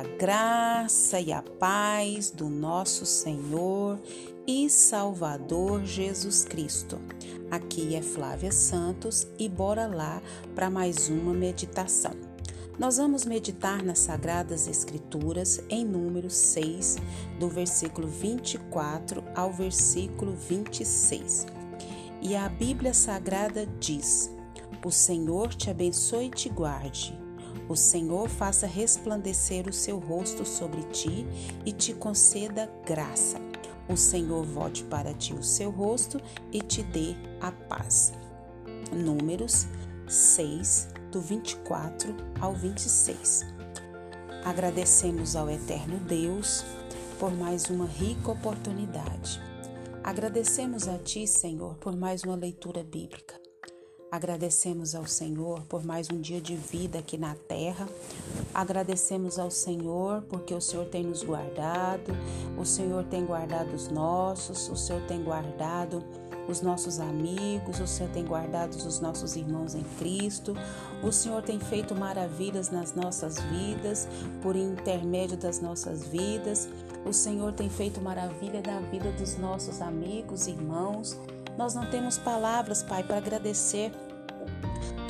A graça e a paz do nosso Senhor e Salvador Jesus Cristo. Aqui é Flávia Santos e bora lá para mais uma meditação. Nós vamos meditar nas Sagradas Escrituras em Números 6, do versículo 24 ao versículo 26. E a Bíblia Sagrada diz: O Senhor te abençoe e te guarde. O Senhor faça resplandecer o seu rosto sobre ti e te conceda graça. O Senhor volte para ti o seu rosto e te dê a paz. Números 6, do 24 ao 26. Agradecemos ao Eterno Deus por mais uma rica oportunidade. Agradecemos a Ti, Senhor, por mais uma leitura bíblica. Agradecemos ao Senhor por mais um dia de vida aqui na terra. Agradecemos ao Senhor porque o Senhor tem nos guardado, o Senhor tem guardado os nossos, o Senhor tem guardado os nossos amigos, o Senhor tem guardado os nossos irmãos em Cristo, o Senhor tem feito maravilhas nas nossas vidas, por intermédio das nossas vidas, o Senhor tem feito maravilha na vida dos nossos amigos, irmãos. Nós não temos palavras, Pai, para agradecer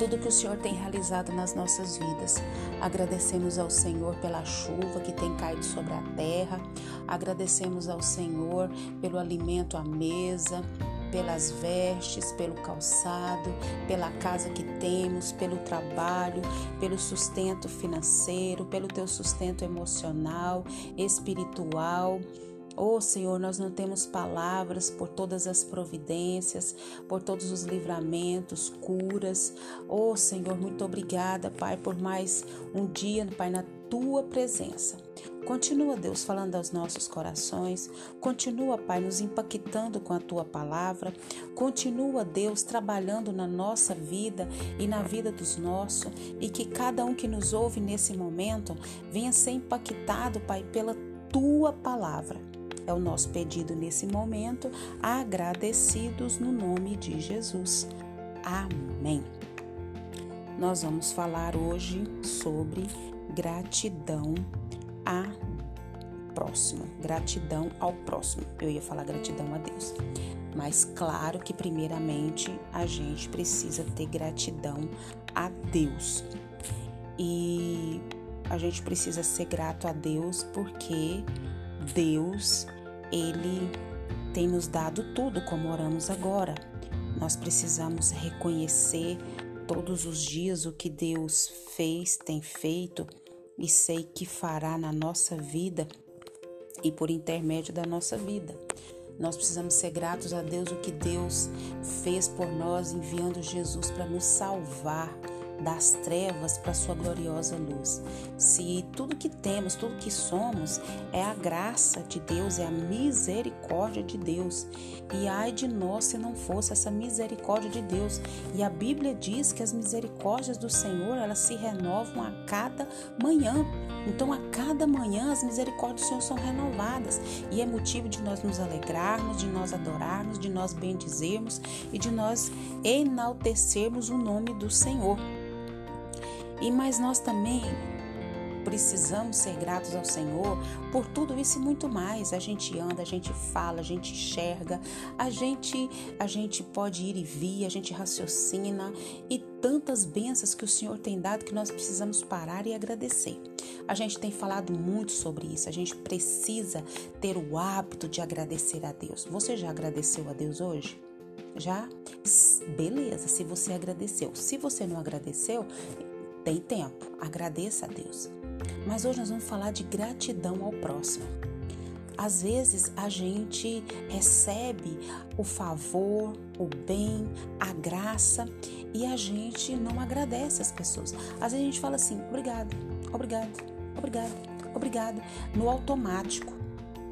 tudo que o Senhor tem realizado nas nossas vidas. Agradecemos ao Senhor pela chuva que tem caído sobre a terra. Agradecemos ao Senhor pelo alimento à mesa, pelas vestes, pelo calçado, pela casa que temos, pelo trabalho, pelo sustento financeiro, pelo teu sustento emocional, espiritual. Oh Senhor, nós não temos palavras por todas as providências, por todos os livramentos, curas. Oh Senhor, muito obrigada, Pai, por mais um dia, Pai, na tua presença. Continua, Deus, falando aos nossos corações. Continua, Pai, nos impactando com a tua palavra. Continua, Deus, trabalhando na nossa vida e na vida dos nossos. E que cada um que nos ouve nesse momento venha ser impactado, Pai, pela tua palavra. É o nosso pedido nesse momento, agradecidos no nome de Jesus. Amém. Nós vamos falar hoje sobre gratidão a próximo, gratidão ao próximo. Eu ia falar gratidão a Deus. Mas claro que primeiramente a gente precisa ter gratidão a Deus. E a gente precisa ser grato a Deus porque Deus, ele tem nos dado tudo, como oramos agora. Nós precisamos reconhecer todos os dias o que Deus fez, tem feito e sei que fará na nossa vida e por intermédio da nossa vida. Nós precisamos ser gratos a Deus o que Deus fez por nós enviando Jesus para nos salvar das trevas para sua gloriosa luz. Se tudo que temos, tudo que somos é a graça de Deus, é a misericórdia de Deus. E ai de nós se não fosse essa misericórdia de Deus. E a Bíblia diz que as misericórdias do Senhor, elas se renovam a cada manhã. Então, a cada manhã as misericórdias do Senhor são renovadas e é motivo de nós nos alegrarmos, de nós adorarmos, de nós bendizermos e de nós enaltecermos o nome do Senhor. E mas nós também precisamos ser gratos ao Senhor por tudo isso e muito mais. A gente anda, a gente fala, a gente enxerga, a gente a gente pode ir e vir, a gente raciocina e tantas bênçãos que o Senhor tem dado que nós precisamos parar e agradecer. A gente tem falado muito sobre isso. A gente precisa ter o hábito de agradecer a Deus. Você já agradeceu a Deus hoje? Já? Beleza, se você agradeceu. Se você não agradeceu, tem tempo, agradeça a Deus. Mas hoje nós vamos falar de gratidão ao próximo. Às vezes a gente recebe o favor, o bem, a graça e a gente não agradece as pessoas. Às vezes a gente fala assim: obrigado, obrigado, obrigado, obrigado, no automático.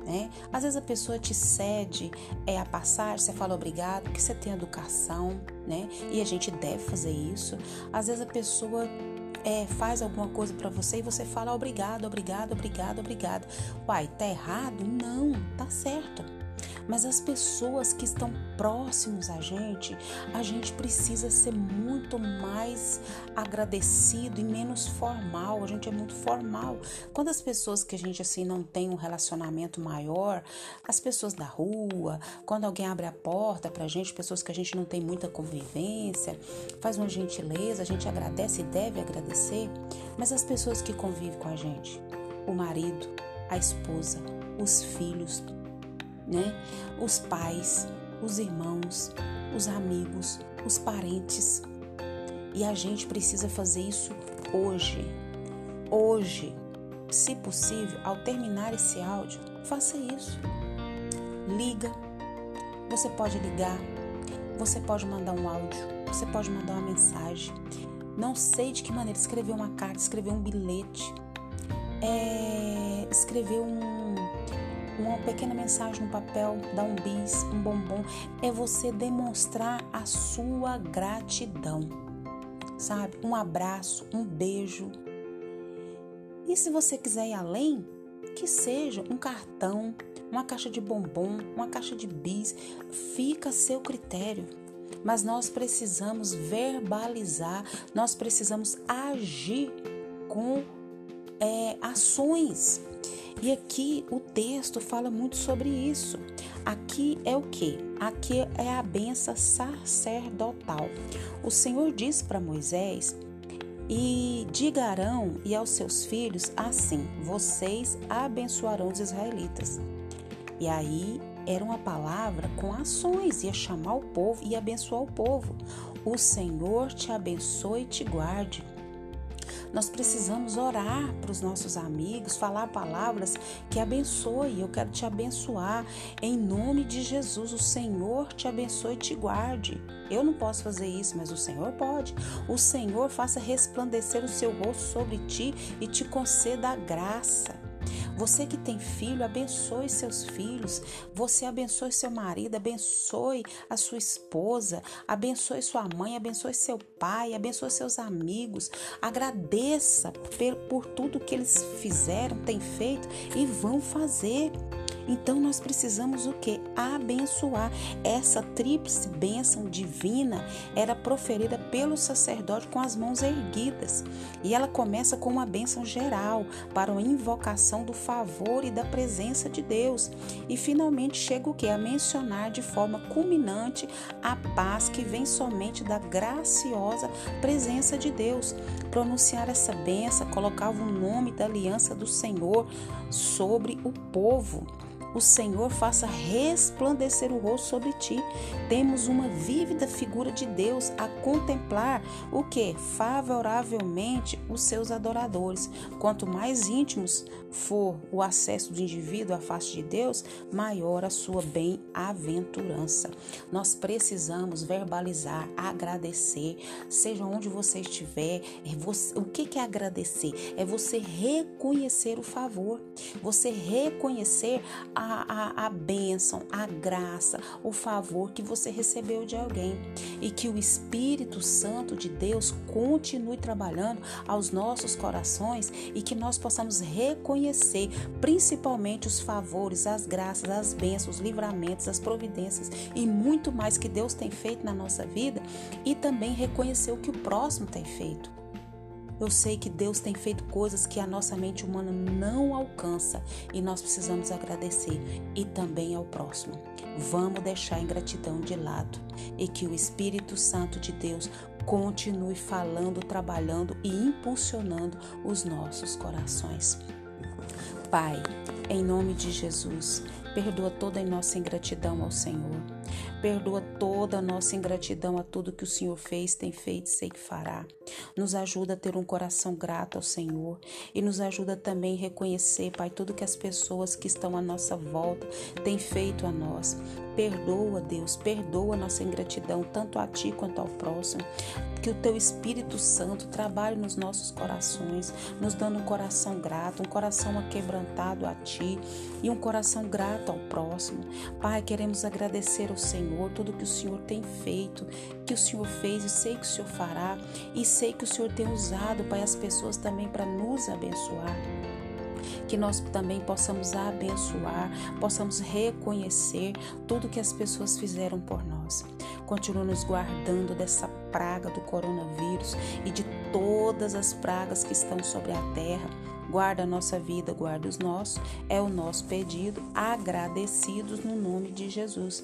Né? Às vezes a pessoa te cede é, a passagem, você fala obrigado, porque você tem educação, né? E a gente deve fazer isso. Às vezes a pessoa é, faz alguma coisa para você e você fala obrigado, obrigado, obrigado, obrigado. Uai, tá errado? Não, tá certo. Mas as pessoas que estão próximos a gente, a gente precisa ser muito mais agradecido e menos formal. A gente é muito formal. Quando as pessoas que a gente assim não tem um relacionamento maior, as pessoas da rua, quando alguém abre a porta pra gente, pessoas que a gente não tem muita convivência, faz uma gentileza, a gente agradece e deve agradecer, mas as pessoas que convivem com a gente, o marido, a esposa, os filhos, né? Os pais, os irmãos, os amigos, os parentes. E a gente precisa fazer isso hoje. Hoje, se possível, ao terminar esse áudio, faça isso. Liga. Você pode ligar, você pode mandar um áudio, você pode mandar uma mensagem. Não sei de que maneira escrever uma carta, escrever um bilhete, é, escrever um uma pequena mensagem no papel, dar um bis, um bombom, é você demonstrar a sua gratidão. Sabe? Um abraço, um beijo. E se você quiser ir além, que seja um cartão, uma caixa de bombom, uma caixa de bis, fica a seu critério. Mas nós precisamos verbalizar, nós precisamos agir com é, ações. E aqui o texto fala muito sobre isso. Aqui é o que? Aqui é a benção sacerdotal. O Senhor disse para Moisés: E diga Arão e aos seus filhos assim: Vocês abençoarão os israelitas. E aí era uma palavra com ações, ia chamar o povo e abençoar o povo. O Senhor te abençoe e te guarde. Nós precisamos orar para os nossos amigos, falar palavras que abençoe. Eu quero te abençoar em nome de Jesus. O Senhor te abençoe e te guarde. Eu não posso fazer isso, mas o Senhor pode. O Senhor faça resplandecer o seu rosto sobre ti e te conceda a graça. Você que tem filho, abençoe seus filhos. Você abençoe seu marido, abençoe a sua esposa, abençoe sua mãe, abençoe seu pai, abençoe seus amigos. Agradeça por tudo que eles fizeram, têm feito e vão fazer. Então nós precisamos o que? Abençoar. Essa tríplice bênção divina era proferida pelo sacerdote com as mãos erguidas. E ela começa com uma bênção geral para a invocação do favor e da presença de Deus. E finalmente chega o que? A mencionar de forma culminante a paz que vem somente da graciosa presença de Deus. Pronunciar essa bênção colocava o nome da aliança do Senhor sobre o povo o Senhor faça resplandecer o rosto sobre ti. Temos uma vívida figura de Deus a contemplar o que? Favoravelmente os seus adoradores. Quanto mais íntimos for o acesso do indivíduo à face de Deus, maior a sua bem-aventurança. Nós precisamos verbalizar, agradecer, seja onde você estiver. É o que é agradecer? É você reconhecer o favor, você reconhecer a, a, a bênção, a graça, o favor que você recebeu de alguém e que o Espírito Santo de Deus continue trabalhando aos nossos corações e que nós possamos reconhecer principalmente os favores, as graças, as bênçãos, os livramentos, as providências e muito mais que Deus tem feito na nossa vida e também reconhecer o que o próximo tem feito. Eu sei que Deus tem feito coisas que a nossa mente humana não alcança e nós precisamos agradecer e também ao próximo. Vamos deixar a ingratidão de lado e que o Espírito Santo de Deus continue falando, trabalhando e impulsionando os nossos corações. Pai, em nome de Jesus, perdoa toda a nossa ingratidão ao Senhor. Perdoa toda a nossa ingratidão a tudo que o Senhor fez, tem feito e sei que fará. Nos ajuda a ter um coração grato ao Senhor e nos ajuda também a reconhecer, Pai, tudo que as pessoas que estão à nossa volta têm feito a nós. Perdoa, Deus, perdoa nossa ingratidão, tanto a Ti quanto ao próximo. Que o Teu Espírito Santo trabalhe nos nossos corações, nos dando um coração grato, um coração aquebrantado a Ti e um coração grato ao próximo. Pai, queremos agradecer ao Senhor tudo que o Senhor tem feito, que o Senhor fez e sei que o Senhor fará e sei que o Senhor tem usado, Pai, as pessoas também para nos abençoar. que nós também possamos abençoar, possamos reconhecer tudo que as pessoas fizeram por nós. Continua nos guardando dessa praga do coronavírus e de todas as pragas que estão sobre a terra. Guarda a nossa vida, guarda os nossos, é o nosso pedido, agradecidos no nome de Jesus.